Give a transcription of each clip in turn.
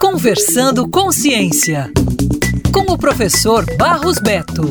Conversando com Ciência, com o professor Barros Beto.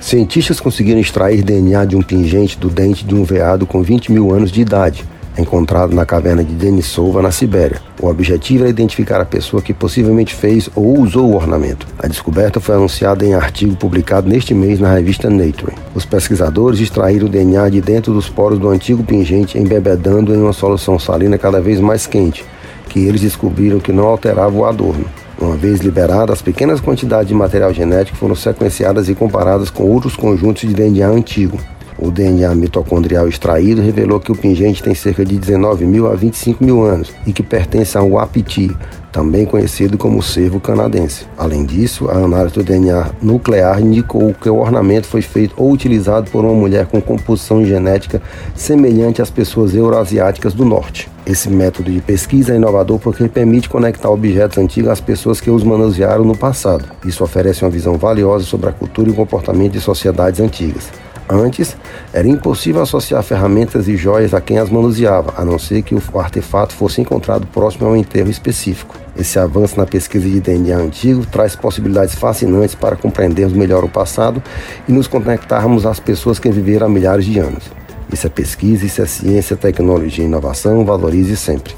Cientistas conseguiram extrair DNA de um pingente do dente de um veado com 20 mil anos de idade, encontrado na caverna de Denisova, na Sibéria. O objetivo era identificar a pessoa que possivelmente fez ou usou o ornamento. A descoberta foi anunciada em artigo publicado neste mês na revista Nature. Os pesquisadores extraíram o DNA de dentro dos poros do antigo pingente, embebedando em uma solução salina cada vez mais quente, que eles descobriram que não alterava o adorno. Uma vez liberadas, pequenas quantidades de material genético foram sequenciadas e comparadas com outros conjuntos de DNA antigo. O DNA mitocondrial extraído revelou que o pingente tem cerca de 19 mil a 25 mil anos e que pertence ao Wapiti, também conhecido como cervo canadense. Além disso, a análise do DNA nuclear indicou que o ornamento foi feito ou utilizado por uma mulher com composição genética semelhante às pessoas euroasiáticas do norte. Esse método de pesquisa é inovador porque permite conectar objetos antigos às pessoas que os manusearam no passado. Isso oferece uma visão valiosa sobre a cultura e o comportamento de sociedades antigas. Antes, era impossível associar ferramentas e joias a quem as manuseava, a não ser que o artefato fosse encontrado próximo a um enterro específico. Esse avanço na pesquisa de DNA antigo traz possibilidades fascinantes para compreendermos melhor o passado e nos conectarmos às pessoas que viveram há milhares de anos. Isso é pesquisa, isso é ciência, tecnologia e inovação. Valorize sempre.